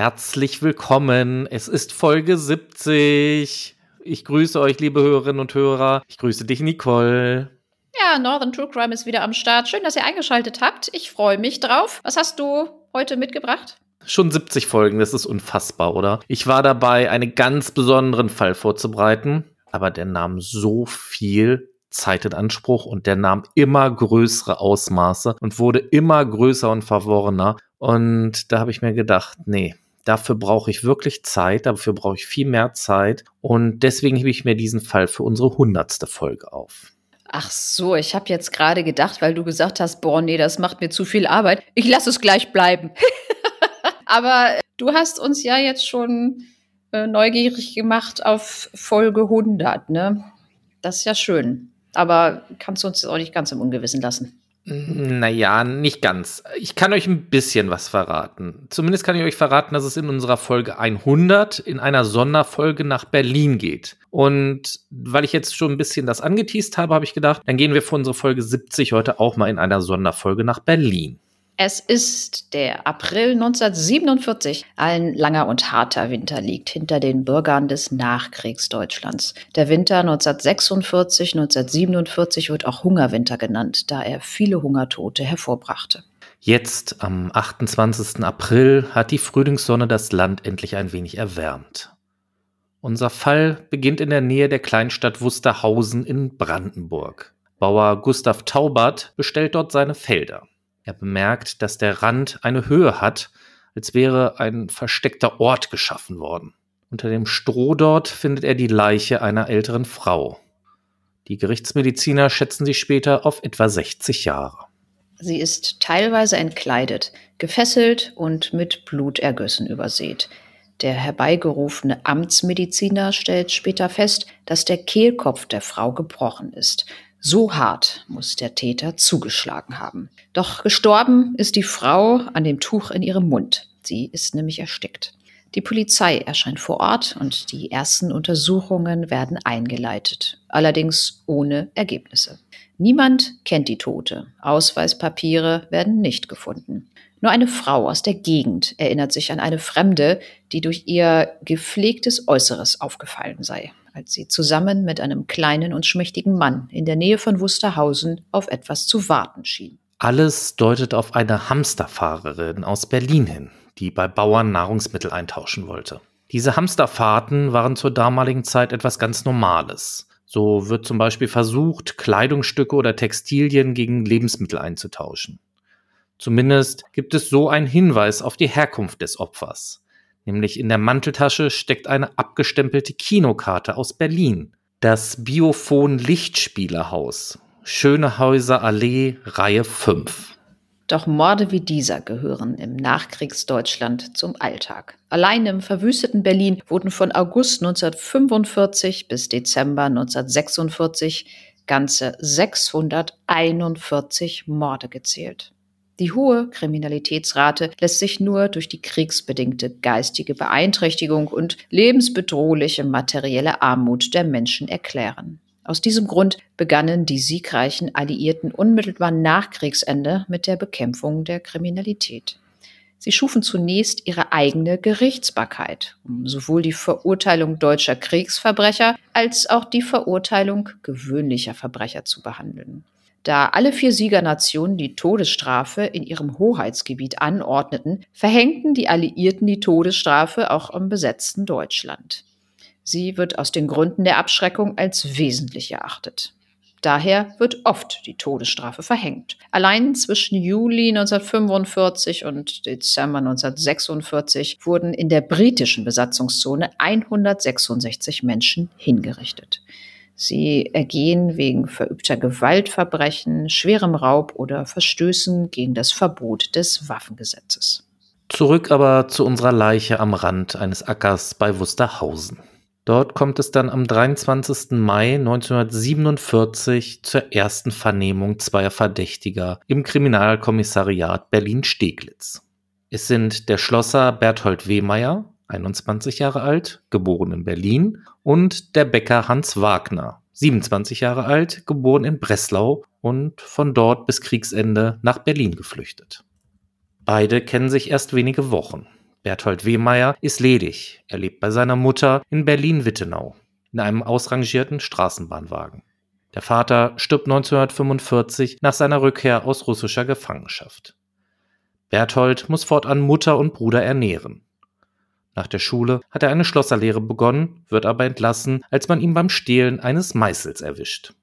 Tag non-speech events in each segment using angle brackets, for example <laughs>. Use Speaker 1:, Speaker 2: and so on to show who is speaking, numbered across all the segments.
Speaker 1: Herzlich willkommen. Es ist Folge 70. Ich grüße euch, liebe Hörerinnen und Hörer. Ich grüße dich, Nicole.
Speaker 2: Ja, Northern True Crime ist wieder am Start. Schön, dass ihr eingeschaltet habt. Ich freue mich drauf. Was hast du heute mitgebracht?
Speaker 1: Schon 70 Folgen, das ist unfassbar, oder? Ich war dabei, einen ganz besonderen Fall vorzubereiten, aber der nahm so viel Zeit in Anspruch und der nahm immer größere Ausmaße und wurde immer größer und verworrener. Und da habe ich mir gedacht, nee, dafür brauche ich wirklich Zeit, dafür brauche ich viel mehr Zeit. Und deswegen hebe ich mir diesen Fall für unsere hundertste Folge auf.
Speaker 2: Ach so, ich habe jetzt gerade gedacht, weil du gesagt hast, boah, nee, das macht mir zu viel Arbeit. Ich lasse es gleich bleiben. <laughs> Aber du hast uns ja jetzt schon äh, neugierig gemacht auf Folge 100, ne? Das ist ja schön. Aber kannst du uns auch nicht ganz im Ungewissen lassen.
Speaker 1: Naja, nicht ganz. Ich kann euch ein bisschen was verraten. Zumindest kann ich euch verraten, dass es in unserer Folge 100 in einer Sonderfolge nach Berlin geht. Und weil ich jetzt schon ein bisschen das angeteased habe, habe ich gedacht, dann gehen wir für unsere Folge 70 heute auch mal in einer Sonderfolge nach Berlin.
Speaker 2: Es ist der April 1947. Ein langer und harter Winter liegt hinter den Bürgern des Nachkriegsdeutschlands. Der Winter 1946, 1947 wird auch Hungerwinter genannt, da er viele Hungertote hervorbrachte.
Speaker 1: Jetzt, am 28. April, hat die Frühlingssonne das Land endlich ein wenig erwärmt. Unser Fall beginnt in der Nähe der Kleinstadt Wusterhausen in Brandenburg. Bauer Gustav Taubert bestellt dort seine Felder. Er bemerkt, dass der Rand eine Höhe hat, als wäre ein versteckter Ort geschaffen worden. Unter dem Stroh dort findet er die Leiche einer älteren Frau. Die Gerichtsmediziner schätzen sie später auf etwa 60 Jahre.
Speaker 2: Sie ist teilweise entkleidet, gefesselt und mit Blutergüssen übersät. Der herbeigerufene Amtsmediziner stellt später fest, dass der Kehlkopf der Frau gebrochen ist so hart muss der Täter zugeschlagen haben. Doch gestorben ist die Frau an dem Tuch in ihrem Mund. Sie ist nämlich erstickt. Die Polizei erscheint vor Ort und die ersten Untersuchungen werden eingeleitet, allerdings ohne Ergebnisse. Niemand kennt die Tote. Ausweispapiere werden nicht gefunden. Nur eine Frau aus der Gegend erinnert sich an eine Fremde, die durch ihr gepflegtes Äußeres aufgefallen sei als sie zusammen mit einem kleinen und schmächtigen Mann in der Nähe von Wusterhausen auf etwas zu warten schien.
Speaker 1: Alles deutet auf eine Hamsterfahrerin aus Berlin hin, die bei Bauern Nahrungsmittel eintauschen wollte. Diese Hamsterfahrten waren zur damaligen Zeit etwas ganz Normales. So wird zum Beispiel versucht, Kleidungsstücke oder Textilien gegen Lebensmittel einzutauschen. Zumindest gibt es so einen Hinweis auf die Herkunft des Opfers. Nämlich in der Manteltasche steckt eine abgestempelte Kinokarte aus Berlin. Das Biophon Lichtspielerhaus. Schönehäuser Allee, Reihe 5.
Speaker 2: Doch Morde wie dieser gehören im Nachkriegsdeutschland zum Alltag. Allein im verwüsteten Berlin wurden von August 1945 bis Dezember 1946 ganze 641 Morde gezählt. Die hohe Kriminalitätsrate lässt sich nur durch die kriegsbedingte geistige Beeinträchtigung und lebensbedrohliche materielle Armut der Menschen erklären. Aus diesem Grund begannen die siegreichen Alliierten unmittelbar nach Kriegsende mit der Bekämpfung der Kriminalität. Sie schufen zunächst ihre eigene Gerichtsbarkeit, um sowohl die Verurteilung deutscher Kriegsverbrecher als auch die Verurteilung gewöhnlicher Verbrecher zu behandeln. Da alle vier Siegernationen die Todesstrafe in ihrem Hoheitsgebiet anordneten, verhängten die Alliierten die Todesstrafe auch im besetzten Deutschland. Sie wird aus den Gründen der Abschreckung als wesentlich erachtet. Daher wird oft die Todesstrafe verhängt. Allein zwischen Juli 1945 und Dezember 1946 wurden in der britischen Besatzungszone 166 Menschen hingerichtet. Sie ergehen wegen verübter Gewaltverbrechen, schwerem Raub oder Verstößen gegen das Verbot des Waffengesetzes.
Speaker 1: Zurück aber zu unserer Leiche am Rand eines Ackers bei Wusterhausen. Dort kommt es dann am 23. Mai 1947 zur ersten Vernehmung zweier Verdächtiger im Kriminalkommissariat Berlin-Steglitz. Es sind der Schlosser Berthold Wehmeier 21 Jahre alt, geboren in Berlin, und der Bäcker Hans Wagner, 27 Jahre alt, geboren in Breslau und von dort bis Kriegsende nach Berlin geflüchtet. Beide kennen sich erst wenige Wochen. Berthold Wehmeier ist ledig. Er lebt bei seiner Mutter in Berlin-Wittenau in einem ausrangierten Straßenbahnwagen. Der Vater stirbt 1945 nach seiner Rückkehr aus russischer Gefangenschaft. Berthold muss fortan Mutter und Bruder ernähren. Nach der Schule hat er eine Schlosserlehre begonnen, wird aber entlassen, als man ihn beim Stehlen eines Meißels erwischt.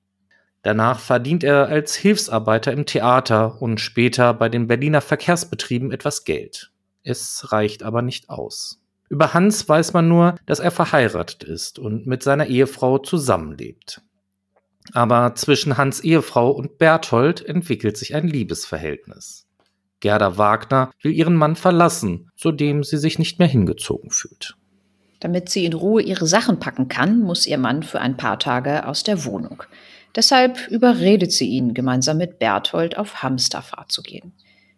Speaker 1: Danach verdient er als Hilfsarbeiter im Theater und später bei den Berliner Verkehrsbetrieben etwas Geld. Es reicht aber nicht aus. Über Hans weiß man nur, dass er verheiratet ist und mit seiner Ehefrau zusammenlebt. Aber zwischen Hans Ehefrau und Berthold entwickelt sich ein Liebesverhältnis. Gerda Wagner will ihren Mann verlassen, zu dem sie sich nicht mehr hingezogen fühlt.
Speaker 2: Damit sie in Ruhe ihre Sachen packen kann, muss ihr Mann für ein paar Tage aus der Wohnung. Deshalb überredet sie ihn, gemeinsam mit Berthold auf Hamsterfahrt zu gehen.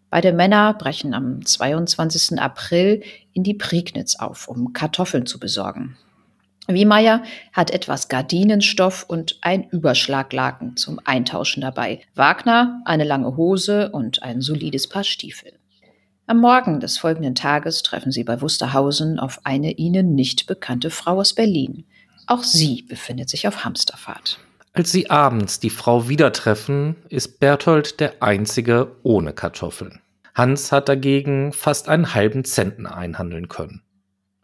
Speaker 2: Beide Männer brechen am 22. April in die Prignitz auf, um Kartoffeln zu besorgen. Wiemeyer hat etwas Gardinenstoff und ein Überschlaglaken zum Eintauschen dabei. Wagner eine lange Hose und ein solides Paar Stiefel. Am Morgen des folgenden Tages treffen sie bei Wusterhausen auf eine ihnen nicht bekannte Frau aus Berlin. Auch sie befindet sich auf Hamsterfahrt.
Speaker 1: Als sie abends die Frau wieder treffen, ist Berthold der einzige ohne Kartoffeln. Hans hat dagegen fast einen halben Zentner einhandeln können.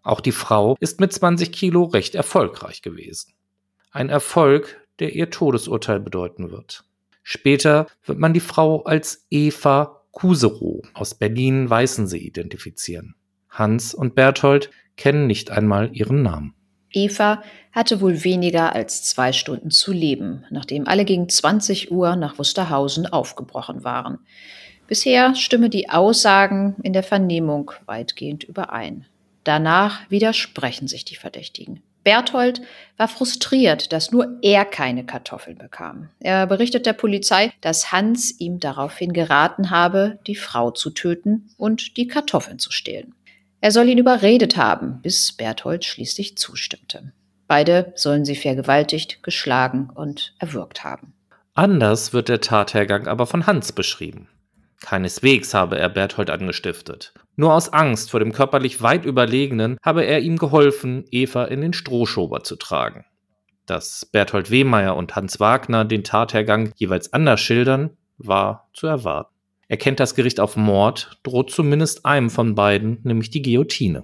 Speaker 1: Auch die Frau ist mit 20 Kilo recht erfolgreich gewesen. Ein Erfolg, der ihr Todesurteil bedeuten wird. Später wird man die Frau als Eva Kuserow aus Berlin-Weißensee identifizieren. Hans und Berthold kennen nicht einmal ihren Namen.
Speaker 2: Eva hatte wohl weniger als zwei Stunden zu leben, nachdem alle gegen 20 Uhr nach Wusterhausen aufgebrochen waren. Bisher stimme die Aussagen in der Vernehmung weitgehend überein. Danach widersprechen sich die Verdächtigen. Berthold war frustriert, dass nur er keine Kartoffeln bekam. Er berichtet der Polizei, dass Hans ihm daraufhin geraten habe, die Frau zu töten und die Kartoffeln zu stehlen. Er soll ihn überredet haben, bis Berthold schließlich zustimmte. Beide sollen sie vergewaltigt, geschlagen und erwürgt haben.
Speaker 1: Anders wird der Tathergang aber von Hans beschrieben. Keineswegs habe er Berthold angestiftet. Nur aus Angst vor dem körperlich weit Überlegenen habe er ihm geholfen, Eva in den Strohschober zu tragen. Dass Berthold Wehmeier und Hans Wagner den Tathergang jeweils anders schildern, war zu erwarten. Erkennt das Gericht auf Mord, droht zumindest einem von beiden, nämlich die Guillotine.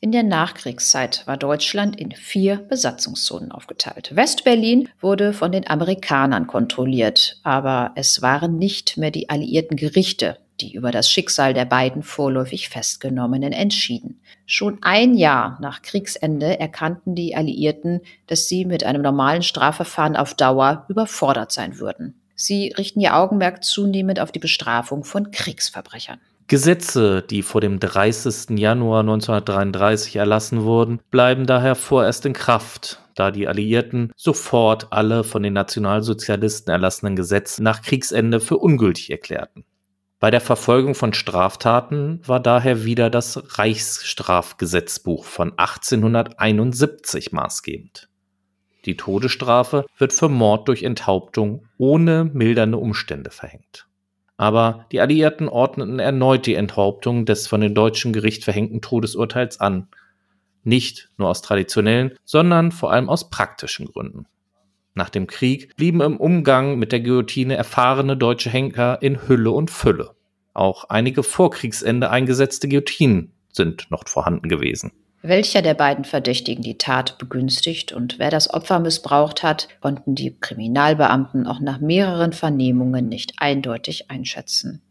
Speaker 2: In der Nachkriegszeit war Deutschland in vier Besatzungszonen aufgeteilt. Westberlin wurde von den Amerikanern kontrolliert, aber es waren nicht mehr die alliierten Gerichte, die über das Schicksal der beiden vorläufig Festgenommenen entschieden. Schon ein Jahr nach Kriegsende erkannten die Alliierten, dass sie mit einem normalen Strafverfahren auf Dauer überfordert sein würden. Sie richten ihr Augenmerk zunehmend auf die Bestrafung von Kriegsverbrechern.
Speaker 1: Gesetze, die vor dem 30. Januar 1933 erlassen wurden, bleiben daher vorerst in Kraft, da die Alliierten sofort alle von den Nationalsozialisten erlassenen Gesetze nach Kriegsende für ungültig erklärten. Bei der Verfolgung von Straftaten war daher wieder das Reichsstrafgesetzbuch von 1871 maßgebend. Die Todesstrafe wird für Mord durch Enthauptung ohne mildernde Umstände verhängt. Aber die Alliierten ordneten erneut die Enthauptung des von dem deutschen Gericht verhängten Todesurteils an. Nicht nur aus traditionellen, sondern vor allem aus praktischen Gründen. Nach dem Krieg blieben im Umgang mit der Guillotine erfahrene deutsche Henker in Hülle und Fülle. Auch einige vor Kriegsende eingesetzte Guillotinen sind noch vorhanden gewesen.
Speaker 2: Welcher der beiden Verdächtigen die Tat begünstigt und wer das Opfer missbraucht hat, konnten die Kriminalbeamten auch nach mehreren Vernehmungen nicht eindeutig einschätzen.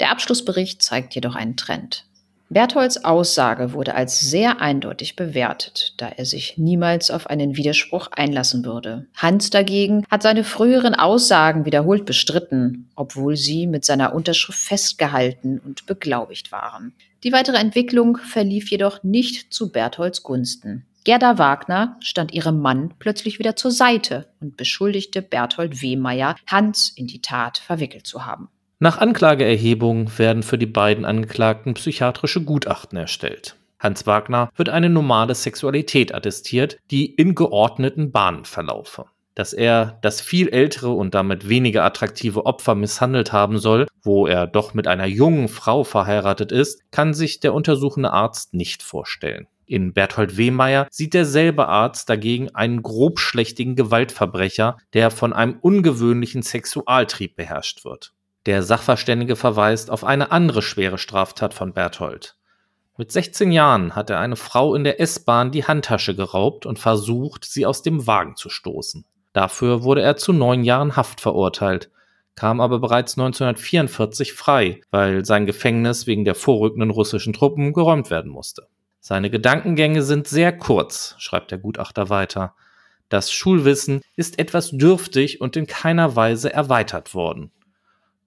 Speaker 2: Der Abschlussbericht zeigt jedoch einen Trend. Bertholds Aussage wurde als sehr eindeutig bewertet, da er sich niemals auf einen Widerspruch einlassen würde. Hans dagegen hat seine früheren Aussagen wiederholt bestritten, obwohl sie mit seiner Unterschrift festgehalten und beglaubigt waren. Die weitere Entwicklung verlief jedoch nicht zu Bertholds Gunsten. Gerda Wagner stand ihrem Mann plötzlich wieder zur Seite und beschuldigte Berthold Wehmeier, Hans in die Tat verwickelt zu haben.
Speaker 1: Nach Anklageerhebung werden für die beiden Angeklagten psychiatrische Gutachten erstellt. Hans Wagner wird eine normale Sexualität attestiert, die in geordneten Bahnen verlaufe. dass er das viel ältere und damit weniger attraktive Opfer misshandelt haben soll, wo er doch mit einer jungen Frau verheiratet ist, kann sich der untersuchende Arzt nicht vorstellen. In Berthold Wehmeier sieht derselbe Arzt dagegen einen grobschlächtigen Gewaltverbrecher, der von einem ungewöhnlichen Sexualtrieb beherrscht wird. Der Sachverständige verweist auf eine andere schwere Straftat von Berthold. Mit 16 Jahren hat er eine Frau in der S-Bahn die Handtasche geraubt und versucht, sie aus dem Wagen zu stoßen. Dafür wurde er zu neun Jahren Haft verurteilt, kam aber bereits 1944 frei, weil sein Gefängnis wegen der vorrückenden russischen Truppen geräumt werden musste. Seine Gedankengänge sind sehr kurz, schreibt der Gutachter weiter. Das Schulwissen ist etwas dürftig und in keiner Weise erweitert worden.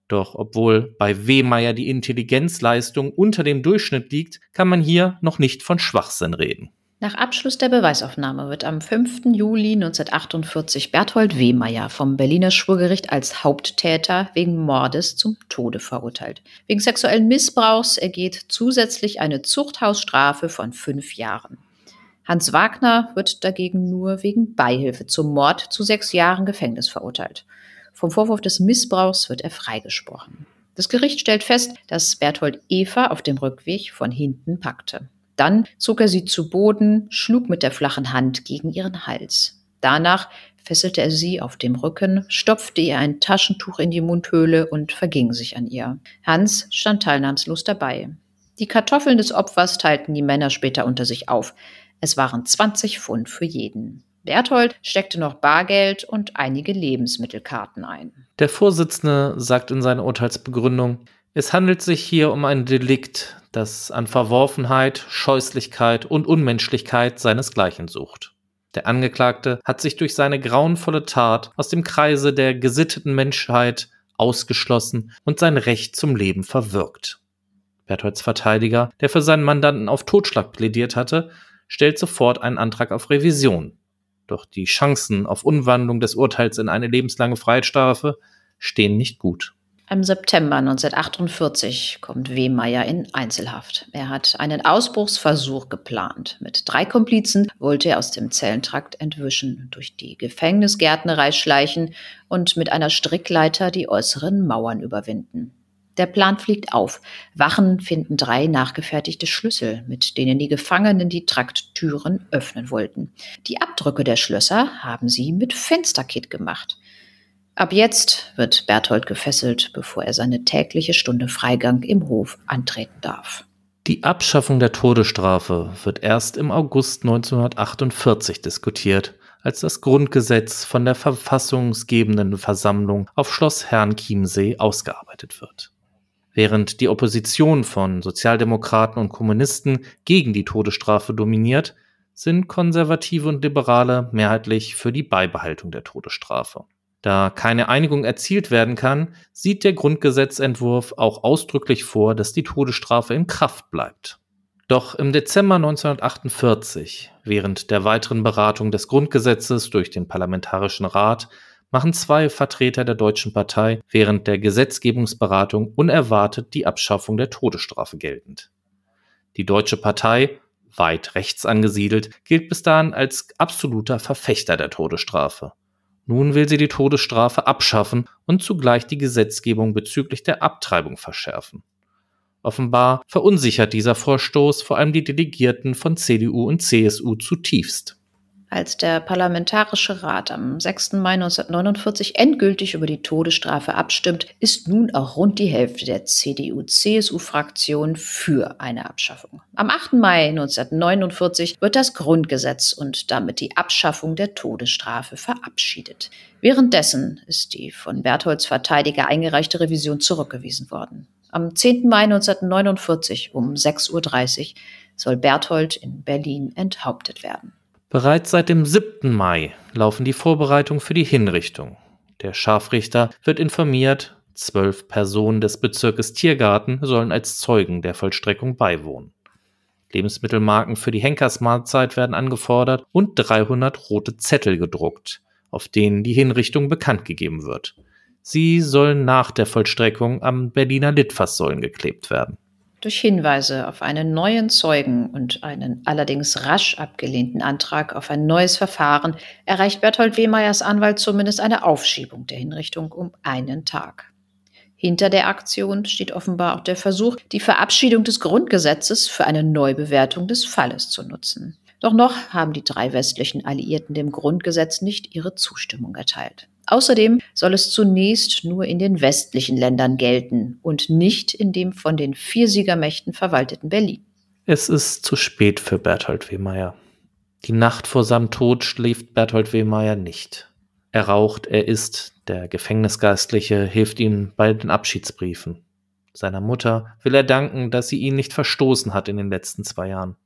Speaker 1: Doch obwohl bei Wehmeier die Intelligenzleistung unter dem Durchschnitt liegt, kann man hier noch nicht von Schwachsinn reden.
Speaker 2: Nach Abschluss der Beweisaufnahme wird am 5. Juli 1948 Berthold Wehmeier vom Berliner Schwurgericht als Haupttäter wegen Mordes zum Tode verurteilt. Wegen sexuellen Missbrauchs ergeht zusätzlich eine Zuchthausstrafe von fünf Jahren. Hans Wagner wird dagegen nur wegen Beihilfe zum Mord zu sechs Jahren Gefängnis verurteilt. Vom Vorwurf des Missbrauchs wird er freigesprochen. Das Gericht stellt fest, dass Berthold Eva auf dem Rückweg von hinten packte. Dann zog er sie zu Boden, schlug mit der flachen Hand gegen ihren Hals. Danach fesselte er sie auf dem Rücken, stopfte ihr ein Taschentuch in die Mundhöhle und verging sich an ihr. Hans stand teilnahmslos dabei. Die Kartoffeln des Opfers teilten die Männer später unter sich auf. Es waren 20 Pfund für jeden. Berthold steckte noch Bargeld und einige Lebensmittelkarten ein.
Speaker 1: Der Vorsitzende sagt in seiner Urteilsbegründung, es handelt sich hier um ein Delikt, das an Verworfenheit, Scheußlichkeit und Unmenschlichkeit seinesgleichen sucht. Der Angeklagte hat sich durch seine grauenvolle Tat aus dem Kreise der gesitteten Menschheit ausgeschlossen und sein Recht zum Leben verwirkt. Bertholds Verteidiger, der für seinen Mandanten auf Totschlag plädiert hatte, stellt sofort einen Antrag auf Revision. Doch die Chancen auf Umwandlung des Urteils in eine lebenslange Freiheitsstrafe stehen nicht gut.
Speaker 2: Im September 1948 kommt Wehmeier in Einzelhaft. Er hat einen Ausbruchsversuch geplant. Mit drei Komplizen wollte er aus dem Zellentrakt entwischen, durch die Gefängnisgärtnerei schleichen und mit einer Strickleiter die äußeren Mauern überwinden. Der Plan fliegt auf. Wachen finden drei nachgefertigte Schlüssel, mit denen die Gefangenen die Trakttüren öffnen wollten. Die Abdrücke der Schlösser haben sie mit Fensterkit gemacht. Ab jetzt wird Berthold gefesselt, bevor er seine tägliche Stunde Freigang im Hof antreten darf.
Speaker 1: Die Abschaffung der Todesstrafe wird erst im August 1948 diskutiert, als das Grundgesetz von der verfassungsgebenden Versammlung auf Schloss Herrn-Chiemsee ausgearbeitet wird. Während die Opposition von Sozialdemokraten und Kommunisten gegen die Todesstrafe dominiert, sind Konservative und Liberale mehrheitlich für die Beibehaltung der Todesstrafe. Da keine Einigung erzielt werden kann, sieht der Grundgesetzentwurf auch ausdrücklich vor, dass die Todesstrafe in Kraft bleibt. Doch im Dezember 1948, während der weiteren Beratung des Grundgesetzes durch den Parlamentarischen Rat, machen zwei Vertreter der Deutschen Partei während der Gesetzgebungsberatung unerwartet die Abschaffung der Todesstrafe geltend. Die Deutsche Partei, weit rechts angesiedelt, gilt bis dahin als absoluter Verfechter der Todesstrafe. Nun will sie die Todesstrafe abschaffen und zugleich die Gesetzgebung bezüglich der Abtreibung verschärfen. Offenbar verunsichert dieser Vorstoß vor allem die Delegierten von CDU und CSU zutiefst.
Speaker 2: Als der Parlamentarische Rat am 6. Mai 1949 endgültig über die Todesstrafe abstimmt, ist nun auch rund die Hälfte der CDU-CSU-Fraktion für eine Abschaffung. Am 8. Mai 1949 wird das Grundgesetz und damit die Abschaffung der Todesstrafe verabschiedet. Währenddessen ist die von Bertholds Verteidiger eingereichte Revision zurückgewiesen worden. Am 10. Mai 1949 um 6.30 Uhr soll Berthold in Berlin enthauptet werden.
Speaker 1: Bereits seit dem 7. Mai laufen die Vorbereitungen für die Hinrichtung. Der Scharfrichter wird informiert, zwölf Personen des Bezirkes Tiergarten sollen als Zeugen der Vollstreckung beiwohnen. Lebensmittelmarken für die Henkersmahlzeit werden angefordert und 300 rote Zettel gedruckt, auf denen die Hinrichtung bekannt gegeben wird. Sie sollen nach der Vollstreckung am Berliner Litfaßsäulen geklebt werden.
Speaker 2: Durch Hinweise auf einen neuen Zeugen und einen allerdings rasch abgelehnten Antrag auf ein neues Verfahren erreicht Berthold Wehmeyers Anwalt zumindest eine Aufschiebung der Hinrichtung um einen Tag. Hinter der Aktion steht offenbar auch der Versuch, die Verabschiedung des Grundgesetzes für eine Neubewertung des Falles zu nutzen. Doch noch haben die drei westlichen Alliierten dem Grundgesetz nicht ihre Zustimmung erteilt. Außerdem soll es zunächst nur in den westlichen Ländern gelten und nicht in dem von den vier Siegermächten verwalteten Berlin.
Speaker 1: Es ist zu spät für Berthold Wehmeier. Die Nacht vor seinem Tod schläft Berthold Wehmeier nicht. Er raucht, er isst, der Gefängnisgeistliche hilft ihm bei den Abschiedsbriefen. Seiner Mutter will er danken, dass sie ihn nicht verstoßen hat in den letzten zwei Jahren.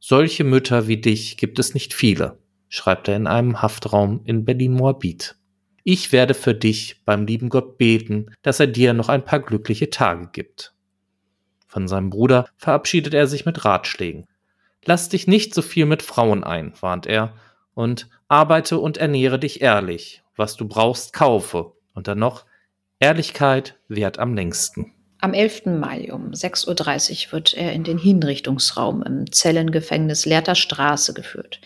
Speaker 1: Solche Mütter wie dich gibt es nicht viele, schreibt er in einem Haftraum in Berlin-Moabit. Ich werde für dich beim lieben Gott beten, dass er dir noch ein paar glückliche Tage gibt. Von seinem Bruder verabschiedet er sich mit Ratschlägen. Lass dich nicht so viel mit Frauen ein, warnt er, und arbeite und ernähre dich ehrlich. Was du brauchst, kaufe. Und dann noch, Ehrlichkeit währt am längsten.
Speaker 2: Am 11. Mai um 6.30 Uhr wird er in den Hinrichtungsraum im Zellengefängnis Lehrter Straße geführt.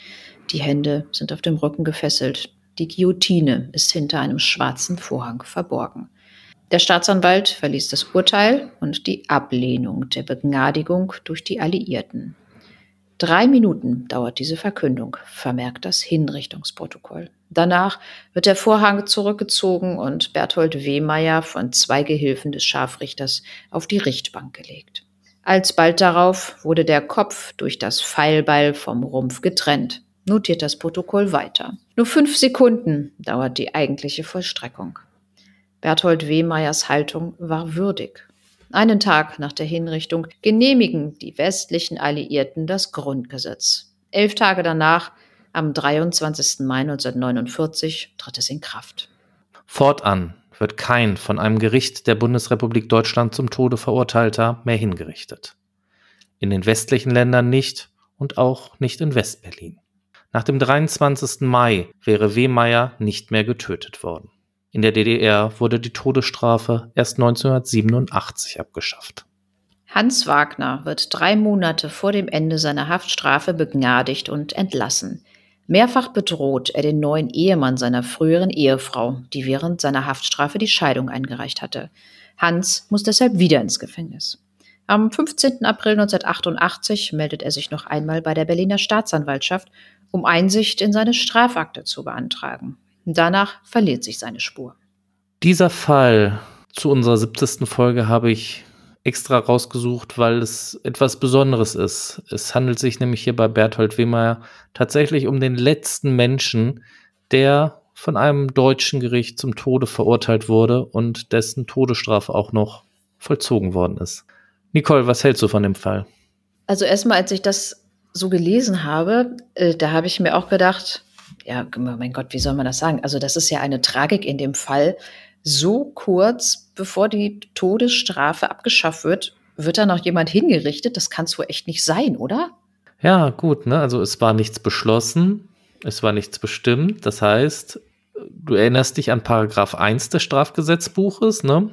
Speaker 2: Die Hände sind auf dem Rücken gefesselt, die Guillotine ist hinter einem schwarzen Vorhang verborgen. Der Staatsanwalt verließ das Urteil und die Ablehnung der Begnadigung durch die Alliierten. Drei Minuten dauert diese Verkündung, vermerkt das Hinrichtungsprotokoll. Danach wird der Vorhang zurückgezogen und Berthold Wehmeier von zwei Gehilfen des Scharfrichters auf die Richtbank gelegt. Alsbald darauf wurde der Kopf durch das Pfeilbeil vom Rumpf getrennt notiert das Protokoll weiter. Nur fünf Sekunden dauert die eigentliche Vollstreckung. Berthold Wehmeyers Haltung war würdig. Einen Tag nach der Hinrichtung genehmigen die westlichen Alliierten das Grundgesetz. Elf Tage danach, am 23. Mai 1949, tritt es in Kraft.
Speaker 1: Fortan wird kein von einem Gericht der Bundesrepublik Deutschland zum Tode verurteilter mehr hingerichtet. In den westlichen Ländern nicht und auch nicht in Westberlin. Nach dem 23. Mai wäre Wehmeier nicht mehr getötet worden. In der DDR wurde die Todesstrafe erst 1987 abgeschafft.
Speaker 2: Hans Wagner wird drei Monate vor dem Ende seiner Haftstrafe begnadigt und entlassen. Mehrfach bedroht er den neuen Ehemann seiner früheren Ehefrau, die während seiner Haftstrafe die Scheidung eingereicht hatte. Hans muss deshalb wieder ins Gefängnis. Am 15. April 1988 meldet er sich noch einmal bei der Berliner Staatsanwaltschaft um Einsicht in seine Strafakte zu beantragen. Danach verliert sich seine Spur.
Speaker 1: Dieser Fall zu unserer 70. Folge habe ich extra rausgesucht, weil es etwas Besonderes ist. Es handelt sich nämlich hier bei Berthold Wehmeier tatsächlich um den letzten Menschen, der von einem deutschen Gericht zum Tode verurteilt wurde und dessen Todesstrafe auch noch vollzogen worden ist. Nicole, was hältst du von dem Fall?
Speaker 2: Also erstmal, als ich das so gelesen habe, äh, da habe ich mir auch gedacht, ja, mein Gott, wie soll man das sagen? Also das ist ja eine Tragik in dem Fall. So kurz bevor die Todesstrafe abgeschafft wird, wird da noch jemand hingerichtet? Das kann es wohl echt nicht sein, oder?
Speaker 1: Ja, gut, ne? Also es war nichts beschlossen, es war nichts bestimmt. Das heißt, du erinnerst dich an Paragraph 1 des Strafgesetzbuches, ne?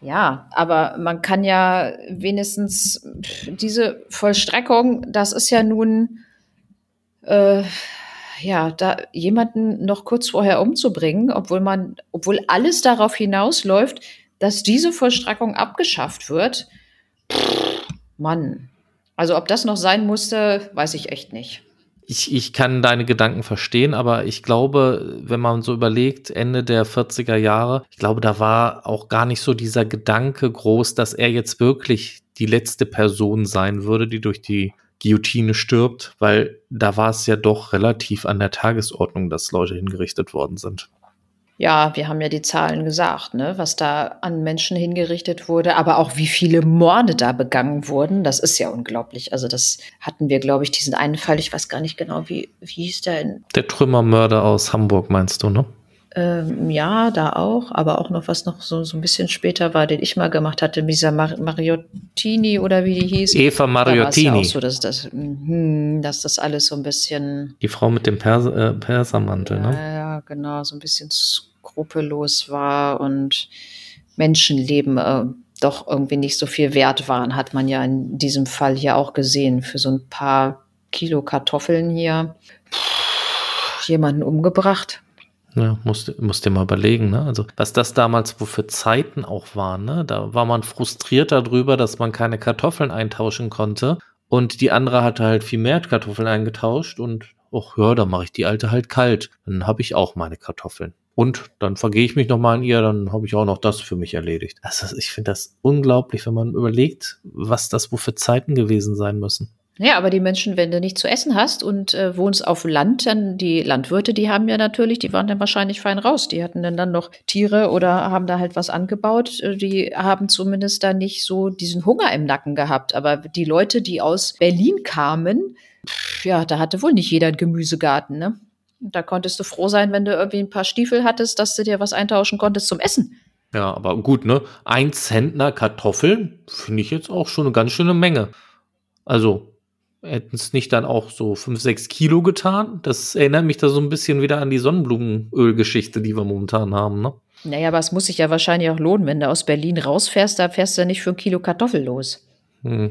Speaker 2: Ja, aber man kann ja wenigstens diese Vollstreckung, das ist ja nun, äh, ja, da jemanden noch kurz vorher umzubringen, obwohl man, obwohl alles darauf hinausläuft, dass diese Vollstreckung abgeschafft wird. Pff, Mann. Also ob das noch sein musste, weiß ich echt nicht
Speaker 1: ich, ich kann deine Gedanken verstehen, aber ich glaube, wenn man so überlegt, Ende der 40er Jahre, ich glaube, da war auch gar nicht so dieser Gedanke groß, dass er jetzt wirklich die letzte Person sein würde, die durch die Guillotine stirbt, weil da war es ja doch relativ an der Tagesordnung, dass Leute hingerichtet worden sind.
Speaker 2: Ja, wir haben ja die Zahlen gesagt, ne, was da an Menschen hingerichtet wurde, aber auch wie viele Morde da begangen wurden. Das ist ja unglaublich. Also das hatten wir, glaube ich, diesen einen Fall. Ich weiß gar nicht genau, wie, wie hieß der in.
Speaker 1: Der Trümmermörder aus Hamburg, meinst du, ne?
Speaker 2: Ähm, ja, da auch, aber auch noch was noch so, so ein bisschen später war, den ich mal gemacht hatte, dieser Mar Mariottini oder wie die hieß.
Speaker 1: Eva Mariottini. Da
Speaker 2: ja auch so, dass das, mh, dass das alles so ein bisschen.
Speaker 1: Die Frau mit dem Pers äh, Persermantel,
Speaker 2: ja,
Speaker 1: ne?
Speaker 2: Ja, genau, so ein bisschen skrupellos war und Menschenleben äh, doch irgendwie nicht so viel wert waren, hat man ja in diesem Fall hier auch gesehen. Für so ein paar Kilo Kartoffeln hier jemanden umgebracht.
Speaker 1: Ja, musst, musst dir mal überlegen, ne? Also, was das damals wo für Zeiten auch waren, ne? Da war man frustriert darüber, dass man keine Kartoffeln eintauschen konnte. Und die andere hatte halt viel mehr Kartoffeln eingetauscht und, ach ja, dann mache ich die alte halt kalt. Dann habe ich auch meine Kartoffeln. Und dann vergehe ich mich nochmal an ihr, dann habe ich auch noch das für mich erledigt. Also ich finde das unglaublich, wenn man überlegt, was das wo für Zeiten gewesen sein müssen.
Speaker 2: Ja, aber die Menschen, wenn du nichts zu essen hast und äh, wohnst auf Land, dann die Landwirte, die haben ja natürlich, die waren dann wahrscheinlich fein raus. Die hatten dann, dann noch Tiere oder haben da halt was angebaut. Äh, die haben zumindest da nicht so diesen Hunger im Nacken gehabt. Aber die Leute, die aus Berlin kamen, pff, ja, da hatte wohl nicht jeder einen Gemüsegarten, ne? Da konntest du froh sein, wenn du irgendwie ein paar Stiefel hattest, dass du dir was eintauschen konntest zum Essen.
Speaker 1: Ja, aber gut, ne? Ein Zentner Kartoffeln finde ich jetzt auch schon eine ganz schöne Menge. Also, Hätten es nicht dann auch so 5, 6 Kilo getan? Das erinnert mich da so ein bisschen wieder an die Sonnenblumenölgeschichte, die wir momentan haben, ne?
Speaker 2: Naja, aber es muss sich ja wahrscheinlich auch lohnen, wenn du aus Berlin rausfährst, da fährst du ja nicht für ein Kilo Kartoffel los. Hm.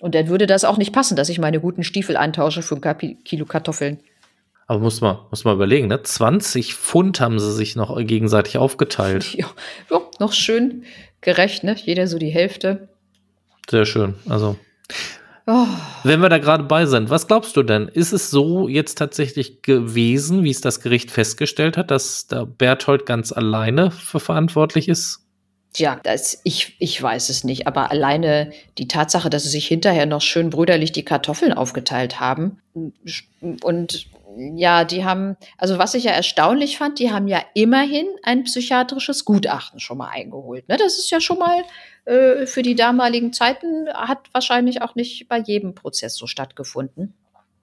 Speaker 2: Und dann würde das auch nicht passen, dass ich meine guten Stiefel eintausche für ein Kilo Kartoffeln.
Speaker 1: Aber muss man, muss man überlegen, ne? 20 Pfund haben sie sich noch gegenseitig aufgeteilt. <laughs>
Speaker 2: Ja, noch schön gerecht, ne? Jeder so die Hälfte.
Speaker 1: Sehr schön. Also Oh. Wenn wir da gerade bei sind, was glaubst du denn? Ist es so jetzt tatsächlich gewesen, wie es das Gericht festgestellt hat, dass der Berthold ganz alleine für verantwortlich ist?
Speaker 2: Tja, das, ich, ich weiß es nicht. Aber alleine die Tatsache, dass sie sich hinterher noch schön brüderlich die Kartoffeln aufgeteilt haben und ja, die haben, also was ich ja erstaunlich fand, die haben ja immerhin ein psychiatrisches Gutachten schon mal eingeholt. Ne? Das ist ja schon mal äh, für die damaligen Zeiten, hat wahrscheinlich auch nicht bei jedem Prozess so stattgefunden.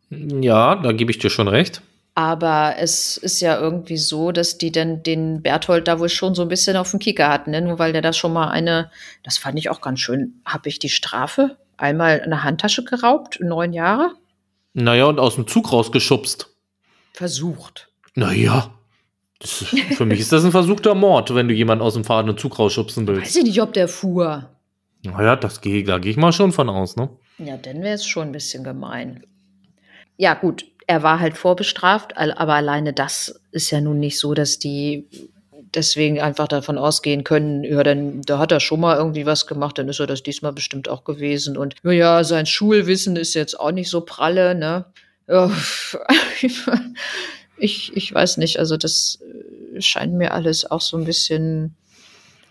Speaker 1: Ja, da gebe ich dir schon recht.
Speaker 2: Aber es ist ja irgendwie so, dass die dann den Berthold da wohl schon so ein bisschen auf den Kicker hatten, ne? nur weil der da schon mal eine, das fand ich auch ganz schön, habe ich die Strafe einmal eine Handtasche geraubt, neun Jahre.
Speaker 1: Naja, und aus dem Zug rausgeschubst.
Speaker 2: Versucht.
Speaker 1: Naja. Ist, für mich ist das ein versuchter Mord, wenn du jemanden aus dem fahrenden Zug rausschubsen willst.
Speaker 2: Weiß ich nicht, ob der fuhr.
Speaker 1: Naja, das geh, da gehe ich mal schon von aus, ne?
Speaker 2: Ja, dann wäre es schon ein bisschen gemein. Ja, gut, er war halt vorbestraft, aber alleine das ist ja nun nicht so, dass die deswegen einfach davon ausgehen können, ja, dann da hat er schon mal irgendwie was gemacht, dann ist er das diesmal bestimmt auch gewesen. Und ja, sein Schulwissen ist jetzt auch nicht so pralle, ne? <laughs> ich, ich weiß nicht, also das äh, scheint mir alles auch so ein bisschen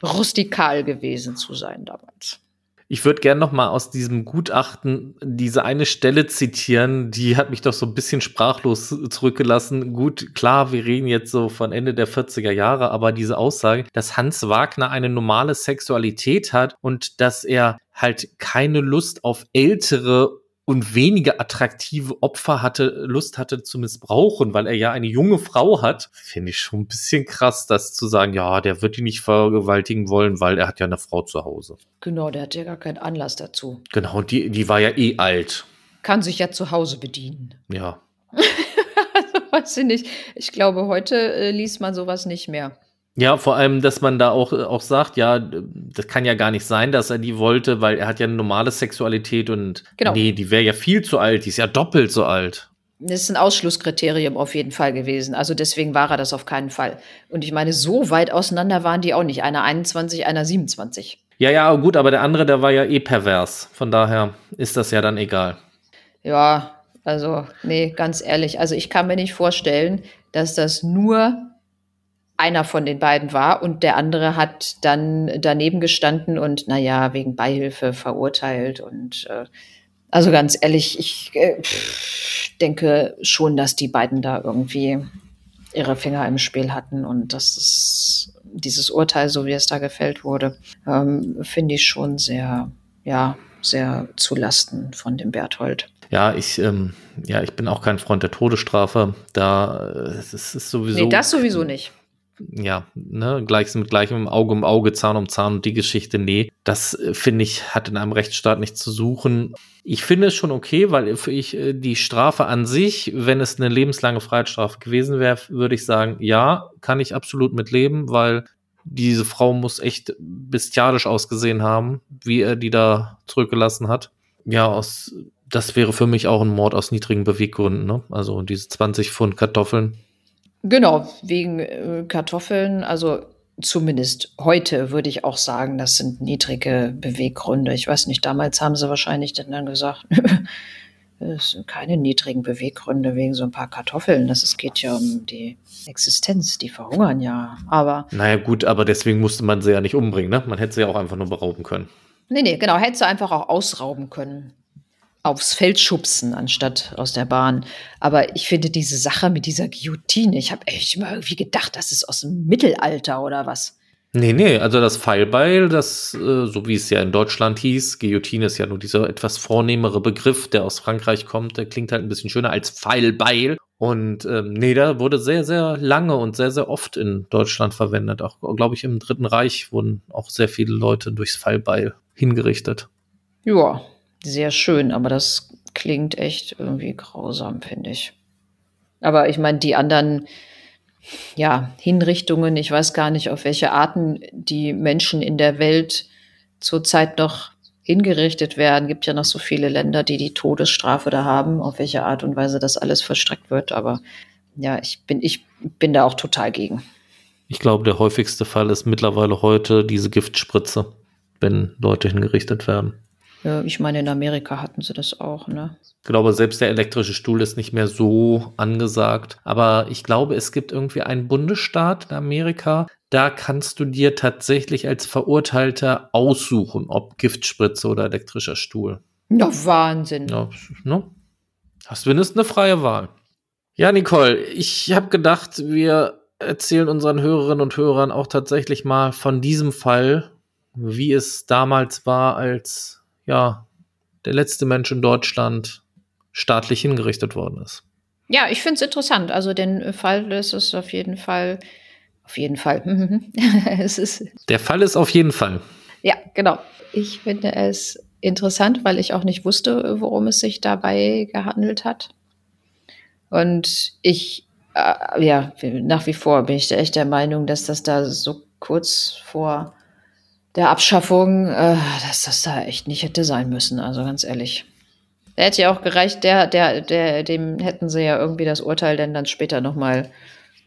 Speaker 2: rustikal gewesen zu sein damals.
Speaker 1: Ich würde gerne noch mal aus diesem Gutachten diese eine Stelle zitieren, die hat mich doch so ein bisschen sprachlos zurückgelassen. Gut, klar, wir reden jetzt so von Ende der 40er Jahre, aber diese Aussage, dass Hans Wagner eine normale Sexualität hat und dass er halt keine Lust auf ältere und weniger attraktive Opfer hatte, Lust hatte zu missbrauchen, weil er ja eine junge Frau hat, finde ich schon ein bisschen krass, das zu sagen, ja, der wird die nicht vergewaltigen wollen, weil er hat ja eine Frau zu Hause.
Speaker 2: Genau, der hat ja gar keinen Anlass dazu.
Speaker 1: Genau, und die, die war ja eh alt.
Speaker 2: Kann sich ja zu Hause bedienen.
Speaker 1: Ja. <laughs>
Speaker 2: also, weiß ich nicht. Ich glaube, heute äh, liest man sowas nicht mehr.
Speaker 1: Ja, vor allem, dass man da auch, auch sagt, ja, das kann ja gar nicht sein, dass er die wollte, weil er hat ja eine normale Sexualität und genau. nee, die wäre ja viel zu alt, die ist ja doppelt so alt.
Speaker 2: Das ist ein Ausschlusskriterium auf jeden Fall gewesen. Also deswegen war er das auf keinen Fall. Und ich meine, so weit auseinander waren die auch nicht. Einer 21, einer 27.
Speaker 1: Ja, ja, gut, aber der andere, der war ja eh pervers. Von daher ist das ja dann egal.
Speaker 2: Ja, also, nee, ganz ehrlich. Also ich kann mir nicht vorstellen, dass das nur einer von den beiden war und der andere hat dann daneben gestanden und naja, wegen Beihilfe verurteilt. Und äh, also ganz ehrlich, ich äh, denke schon, dass die beiden da irgendwie ihre Finger im Spiel hatten und dass das, dieses Urteil, so wie es da gefällt wurde, ähm, finde ich schon sehr, ja, sehr zulasten von dem Berthold.
Speaker 1: Ja, ich, ähm, ja, ich bin auch kein Freund der Todesstrafe. Da äh, es ist sowieso.
Speaker 2: Nee, das sowieso nicht
Speaker 1: ja, ne, gleich mit gleichem Auge um Auge, Zahn um Zahn und die Geschichte, nee, das äh, finde ich, hat in einem Rechtsstaat nichts zu suchen. Ich finde es schon okay, weil ich äh, die Strafe an sich, wenn es eine lebenslange Freiheitsstrafe gewesen wäre, würde ich sagen, ja, kann ich absolut mit leben, weil diese Frau muss echt bestialisch ausgesehen haben, wie er die da zurückgelassen hat. Ja, aus, das wäre für mich auch ein Mord aus niedrigen Beweggründen. Ne? Also diese 20 Pfund Kartoffeln.
Speaker 2: Genau, wegen äh, Kartoffeln, also zumindest heute würde ich auch sagen, das sind niedrige Beweggründe. Ich weiß nicht, damals haben sie wahrscheinlich dann gesagt, <laughs> es sind keine niedrigen Beweggründe wegen so ein paar Kartoffeln. Das es geht ja um die Existenz, die verhungern ja. Aber.
Speaker 1: Naja, gut, aber deswegen musste man sie ja nicht umbringen, ne? Man hätte sie ja auch einfach nur berauben können.
Speaker 2: Nee, nee, genau, hätte sie einfach auch ausrauben können. Aufs Feld schubsen, anstatt aus der Bahn. Aber ich finde diese Sache mit dieser Guillotine, ich habe echt immer irgendwie gedacht, das ist aus dem Mittelalter oder was.
Speaker 1: Nee, nee, also das Pfeilbeil, das, äh, so wie es ja in Deutschland hieß, Guillotine ist ja nur dieser etwas vornehmere Begriff, der aus Frankreich kommt, der klingt halt ein bisschen schöner als Pfeilbeil. Und ähm, nee, da wurde sehr, sehr lange und sehr, sehr oft in Deutschland verwendet. Auch, glaube ich, im Dritten Reich wurden auch sehr viele Leute durchs Pfeilbeil hingerichtet.
Speaker 2: Ja, sehr schön, aber das klingt echt irgendwie grausam, finde ich. Aber ich meine, die anderen ja, Hinrichtungen. Ich weiß gar nicht, auf welche Arten die Menschen in der Welt zurzeit noch hingerichtet werden. Gibt ja noch so viele Länder, die die Todesstrafe da haben, auf welche Art und Weise das alles verstreckt wird. Aber ja, ich bin, ich bin da auch total gegen.
Speaker 1: Ich glaube, der häufigste Fall ist mittlerweile heute diese Giftspritze, wenn Leute hingerichtet werden.
Speaker 2: Ja, ich meine, in Amerika hatten sie das auch, ne?
Speaker 1: Ich glaube, selbst der elektrische Stuhl ist nicht mehr so angesagt. Aber ich glaube, es gibt irgendwie einen Bundesstaat in Amerika, da kannst du dir tatsächlich als Verurteilter aussuchen, ob Giftspritze oder elektrischer Stuhl.
Speaker 2: Ja, Wahnsinn.
Speaker 1: Ja, ne? Hast wenigstens eine freie Wahl. Ja, Nicole, ich habe gedacht, wir erzählen unseren Hörerinnen und Hörern auch tatsächlich mal von diesem Fall, wie es damals war, als ja, der letzte Mensch in Deutschland staatlich hingerichtet worden ist.
Speaker 2: Ja, ich finde es interessant. Also den Fall ist es auf jeden Fall, auf jeden Fall. <laughs>
Speaker 1: es ist der Fall ist auf jeden Fall.
Speaker 2: Ja, genau. Ich finde es interessant, weil ich auch nicht wusste, worum es sich dabei gehandelt hat. Und ich, äh, ja, nach wie vor bin ich echt der Meinung, dass das da so kurz vor der Abschaffung, äh, dass das da echt nicht hätte sein müssen, also ganz ehrlich. Der hätte ja auch gereicht, der, der, der, dem hätten sie ja irgendwie das Urteil denn dann später nochmal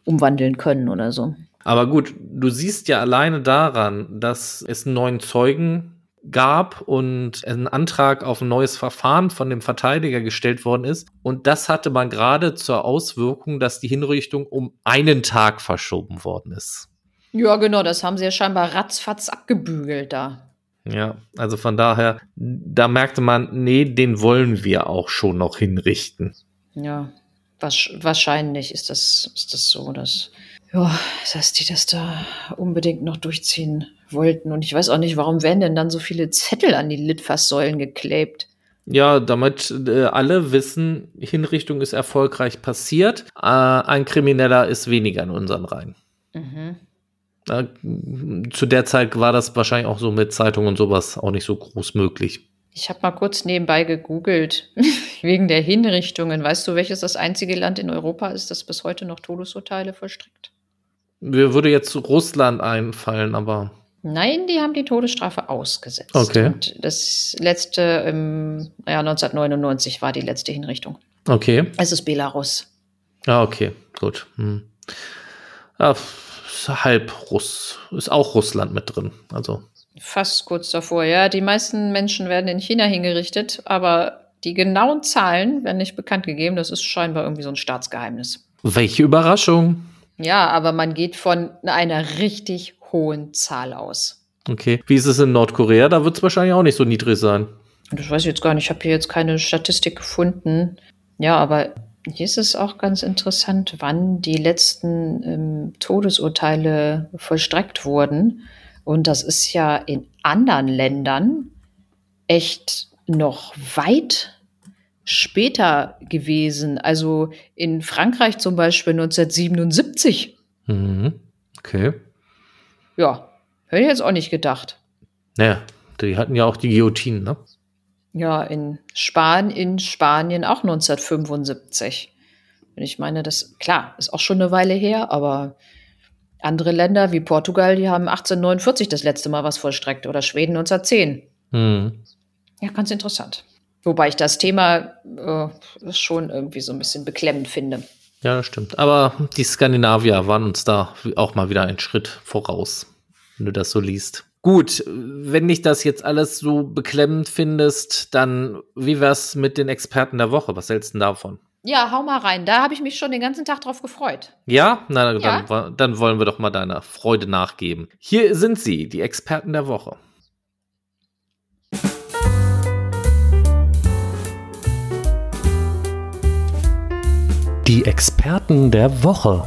Speaker 2: umwandeln können oder so.
Speaker 1: Aber gut, du siehst ja alleine daran, dass es einen neuen Zeugen gab und ein Antrag auf ein neues Verfahren von dem Verteidiger gestellt worden ist. Und das hatte man gerade zur Auswirkung, dass die Hinrichtung um einen Tag verschoben worden ist.
Speaker 2: Ja, genau, das haben sie ja scheinbar ratzfatz abgebügelt da.
Speaker 1: Ja, also von daher, da merkte man, nee, den wollen wir auch schon noch hinrichten.
Speaker 2: Ja, wahrscheinlich ist das, ist das so, dass, ja, dass die das da unbedingt noch durchziehen wollten. Und ich weiß auch nicht, warum werden denn dann so viele Zettel an die Litfaßsäulen geklebt?
Speaker 1: Ja, damit äh, alle wissen, Hinrichtung ist erfolgreich passiert. Äh, ein Krimineller ist weniger in unseren Reihen. Mhm zu der Zeit war das wahrscheinlich auch so mit Zeitungen und sowas auch nicht so groß möglich.
Speaker 2: Ich habe mal kurz nebenbei gegoogelt, <laughs> wegen der Hinrichtungen. Weißt du, welches das einzige Land in Europa ist, das bis heute noch Todesurteile vollstreckt?
Speaker 1: Mir würde jetzt Russland einfallen, aber.
Speaker 2: Nein, die haben die Todesstrafe ausgesetzt.
Speaker 1: Okay.
Speaker 2: Und das letzte, im ja, 1999 war die letzte Hinrichtung.
Speaker 1: Okay.
Speaker 2: Es ist Belarus.
Speaker 1: Ah, okay, gut. Hm. Ja, halb Russ. Ist auch Russland mit drin. Also.
Speaker 2: Fast kurz davor, ja. Die meisten Menschen werden in China hingerichtet, aber die genauen Zahlen werden nicht bekannt gegeben. Das ist scheinbar irgendwie so ein Staatsgeheimnis.
Speaker 1: Welche Überraschung.
Speaker 2: Ja, aber man geht von einer richtig hohen Zahl aus.
Speaker 1: Okay. Wie ist es in Nordkorea? Da wird es wahrscheinlich auch nicht so niedrig sein.
Speaker 2: Das weiß ich jetzt gar nicht. Ich habe hier jetzt keine Statistik gefunden. Ja, aber hier ist es auch ganz interessant, wann die letzten ähm, Todesurteile vollstreckt wurden. Und das ist ja in anderen Ländern echt noch weit später gewesen. Also in Frankreich zum Beispiel 1977.
Speaker 1: Mhm. Okay.
Speaker 2: Ja, hätte ich jetzt auch nicht gedacht.
Speaker 1: Naja, die hatten ja auch die Guillotinen, ne?
Speaker 2: Ja, in, Span in Spanien auch 1975. Und ich meine, das, klar, ist auch schon eine Weile her, aber Andere Länder wie Portugal, die haben 1849 das letzte Mal was vollstreckt oder Schweden 1910. Hm. Ja, ganz interessant. Wobei ich das Thema äh, schon irgendwie so ein bisschen beklemmend finde.
Speaker 1: Ja, das stimmt. Aber die Skandinavier waren uns da auch mal wieder einen Schritt voraus, wenn du das so liest. Gut, wenn dich das jetzt alles so beklemmend findest, dann wie wär's mit den Experten der Woche? Was hältst du davon?
Speaker 2: Ja, hau mal rein. Da habe ich mich schon den ganzen Tag drauf gefreut.
Speaker 1: Ja? Na, ja? Dann, dann wollen wir doch mal deiner Freude nachgeben. Hier sind sie, die Experten der Woche. Die Experten der Woche.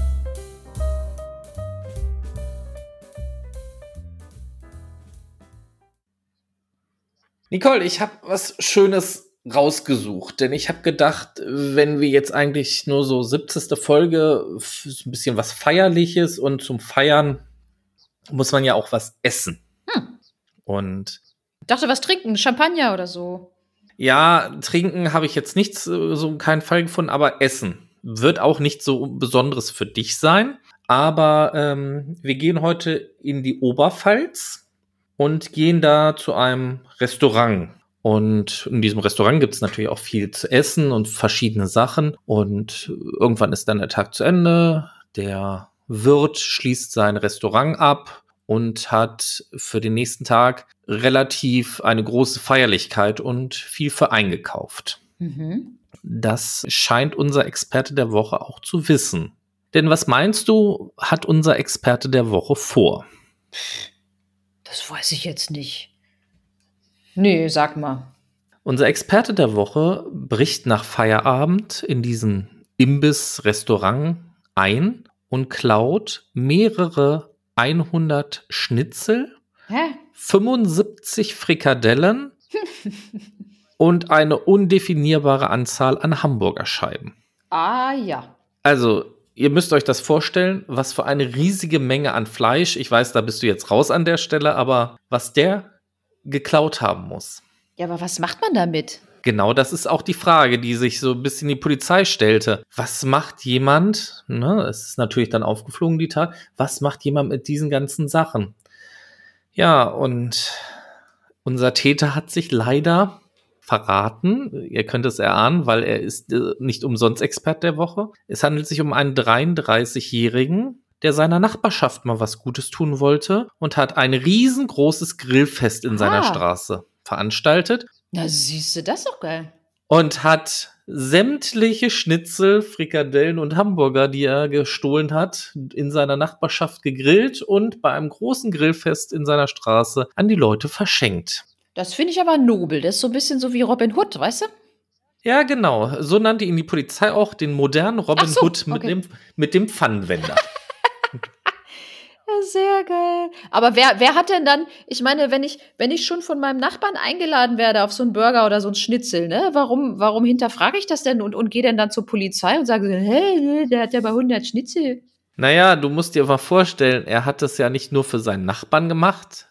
Speaker 1: Nicole, ich habe was Schönes rausgesucht, denn ich habe gedacht, wenn wir jetzt eigentlich nur so 70. Folge, ein bisschen was Feierliches und zum Feiern muss man ja auch was essen. Hm. Und
Speaker 2: ich dachte, was trinken, Champagner oder so.
Speaker 1: Ja, trinken habe ich jetzt nichts, so keinen Fall gefunden, aber essen wird auch nicht so Besonderes für dich sein. Aber ähm, wir gehen heute in die Oberpfalz und gehen da zu einem Restaurant. Und in diesem Restaurant gibt es natürlich auch viel zu essen und verschiedene Sachen. Und irgendwann ist dann der Tag zu Ende. Der Wirt schließt sein Restaurant ab und hat für den nächsten Tag relativ eine große Feierlichkeit und viel für eingekauft. Mhm. Das scheint unser Experte der Woche auch zu wissen. Denn was meinst du, hat unser Experte der Woche vor?
Speaker 2: Das weiß ich jetzt nicht. Nee, sag mal.
Speaker 1: Unser Experte der Woche bricht nach Feierabend in diesen Imbiss-Restaurant ein und klaut mehrere 100 Schnitzel, Hä? 75 Frikadellen <laughs> und eine undefinierbare Anzahl an Hamburgerscheiben.
Speaker 2: Ah ja.
Speaker 1: Also, ihr müsst euch das vorstellen, was für eine riesige Menge an Fleisch. Ich weiß, da bist du jetzt raus an der Stelle, aber was der geklaut haben muss.
Speaker 2: Ja, aber was macht man damit?
Speaker 1: Genau, das ist auch die Frage, die sich so ein bisschen die Polizei stellte. Was macht jemand, ne, es ist natürlich dann aufgeflogen die Tat, was macht jemand mit diesen ganzen Sachen? Ja, und unser Täter hat sich leider verraten. Ihr könnt es erahnen, weil er ist äh, nicht umsonst Expert der Woche. Es handelt sich um einen 33-Jährigen, der seiner Nachbarschaft mal was Gutes tun wollte und hat ein riesengroßes Grillfest in ah. seiner Straße veranstaltet.
Speaker 2: Na, siehst du, das ist doch geil.
Speaker 1: Und hat sämtliche Schnitzel, Frikadellen und Hamburger, die er gestohlen hat, in seiner Nachbarschaft gegrillt und bei einem großen Grillfest in seiner Straße an die Leute verschenkt.
Speaker 2: Das finde ich aber nobel. Das ist so ein bisschen so wie Robin Hood, weißt du?
Speaker 1: Ja, genau. So nannte ihn die Polizei auch den modernen Robin so, Hood mit, okay. dem, mit dem Pfannenwender. <laughs>
Speaker 2: sehr geil. Aber wer, wer hat denn dann, ich meine, wenn ich, wenn ich schon von meinem Nachbarn eingeladen werde auf so einen Burger oder so einen Schnitzel, ne, warum, warum hinterfrage ich das denn und, und gehe dann dann zur Polizei und sage, hey, der hat ja bei 100 Schnitzel.
Speaker 1: Naja, du musst dir mal vorstellen, er hat das ja nicht nur für seinen Nachbarn gemacht,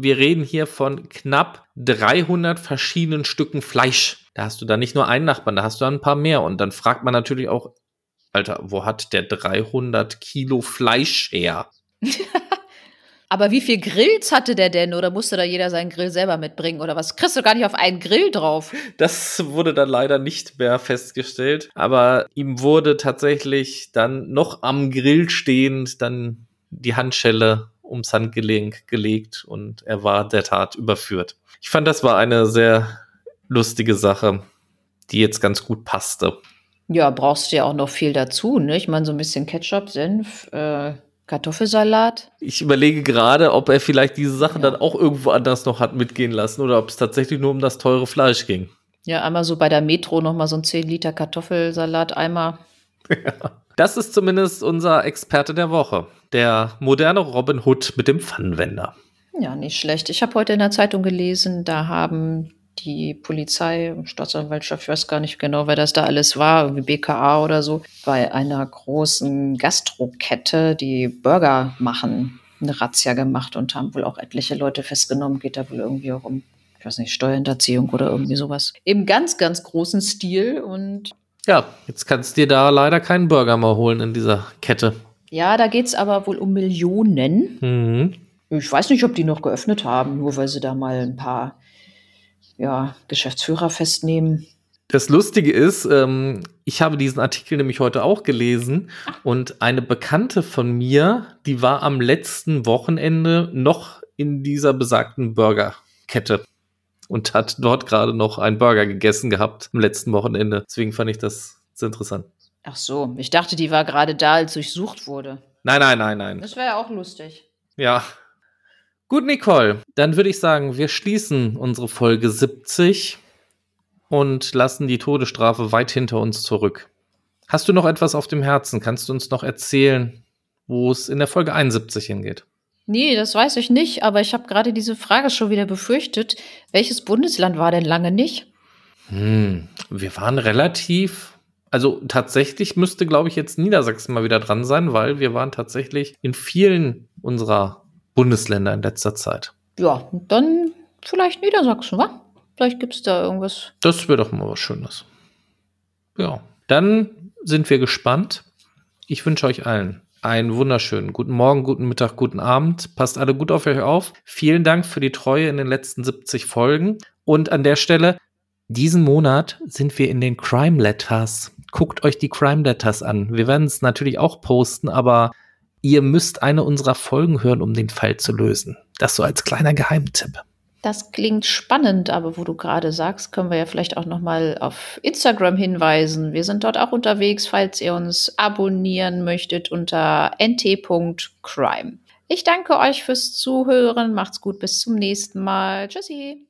Speaker 1: wir reden hier von knapp 300 verschiedenen Stücken Fleisch. Da hast du dann nicht nur einen Nachbarn, da hast du ein paar mehr. Und dann fragt man natürlich auch, Alter, wo hat der 300 Kilo Fleisch her? <laughs>
Speaker 2: Aber wie viel Grills hatte der denn? Oder musste da jeder seinen Grill selber mitbringen? Oder was? Kriegst du gar nicht auf einen Grill drauf?
Speaker 1: Das wurde dann leider nicht mehr festgestellt. Aber ihm wurde tatsächlich dann noch am Grill stehend dann die Handschelle ums Handgelenk gelegt und er war der Tat überführt. Ich fand, das war eine sehr lustige Sache, die jetzt ganz gut passte.
Speaker 2: Ja, brauchst du ja auch noch viel dazu, ne? Ich meine, so ein bisschen Ketchup, Senf, äh, Kartoffelsalat.
Speaker 1: Ich überlege gerade, ob er vielleicht diese Sache ja. dann auch irgendwo anders noch hat mitgehen lassen oder ob es tatsächlich nur um das teure Fleisch ging.
Speaker 2: Ja, einmal so bei der Metro noch mal so ein 10 Liter Kartoffelsalat, einmal. <laughs>
Speaker 1: Ja. Das ist zumindest unser Experte der Woche. Der moderne Robin Hood mit dem Pfannenwender.
Speaker 2: Ja, nicht schlecht. Ich habe heute in der Zeitung gelesen, da haben die Polizei, Staatsanwaltschaft, ich weiß gar nicht genau, wer das da alles war, irgendwie BKA oder so, bei einer großen Gastrokette, die Burger machen, eine Razzia gemacht und haben wohl auch etliche Leute festgenommen. Geht da wohl irgendwie auch um, ich weiß nicht, Steuerhinterziehung oder irgendwie sowas. Im ganz, ganz großen Stil und
Speaker 1: ja, jetzt kannst du dir da leider keinen Burger mehr holen in dieser Kette.
Speaker 2: Ja, da geht es aber wohl um Millionen.
Speaker 1: Mhm.
Speaker 2: Ich weiß nicht, ob die noch geöffnet haben, nur weil sie da mal ein paar ja, Geschäftsführer festnehmen.
Speaker 1: Das Lustige ist, ähm, ich habe diesen Artikel nämlich heute auch gelesen und eine Bekannte von mir, die war am letzten Wochenende noch in dieser besagten Burgerkette und hat dort gerade noch einen Burger gegessen gehabt am letzten Wochenende. Deswegen fand ich das sehr interessant.
Speaker 2: Ach so, ich dachte, die war gerade da, als durchsucht wurde.
Speaker 1: Nein, nein, nein, nein.
Speaker 2: Das wäre ja auch lustig.
Speaker 1: Ja. Gut, Nicole. Dann würde ich sagen, wir schließen unsere Folge 70 und lassen die Todesstrafe weit hinter uns zurück. Hast du noch etwas auf dem Herzen? Kannst du uns noch erzählen, wo es in der Folge 71 hingeht?
Speaker 2: Nee, das weiß ich nicht, aber ich habe gerade diese Frage schon wieder befürchtet. Welches Bundesland war denn lange nicht?
Speaker 1: Hm, wir waren relativ. Also tatsächlich müsste, glaube ich, jetzt Niedersachsen mal wieder dran sein, weil wir waren tatsächlich in vielen unserer Bundesländer in letzter Zeit.
Speaker 2: Ja, dann vielleicht Niedersachsen, wa? Vielleicht gibt es da irgendwas.
Speaker 1: Das wäre doch mal was Schönes. Ja, dann sind wir gespannt. Ich wünsche euch allen einen wunderschönen guten Morgen, guten Mittag, guten Abend. Passt alle gut auf euch auf. Vielen Dank für die Treue in den letzten 70 Folgen. Und an der Stelle, diesen Monat sind wir in den Crime Letters. Guckt euch die Crime Letters an. Wir werden es natürlich auch posten, aber ihr müsst eine unserer Folgen hören, um den Fall zu lösen. Das so als kleiner Geheimtipp.
Speaker 2: Das klingt spannend, aber wo du gerade sagst, können wir ja vielleicht auch noch mal auf Instagram hinweisen. Wir sind dort auch unterwegs, falls ihr uns abonnieren möchtet unter nt.crime. Ich danke euch fürs Zuhören. Macht's gut, bis zum nächsten Mal. Tschüssi.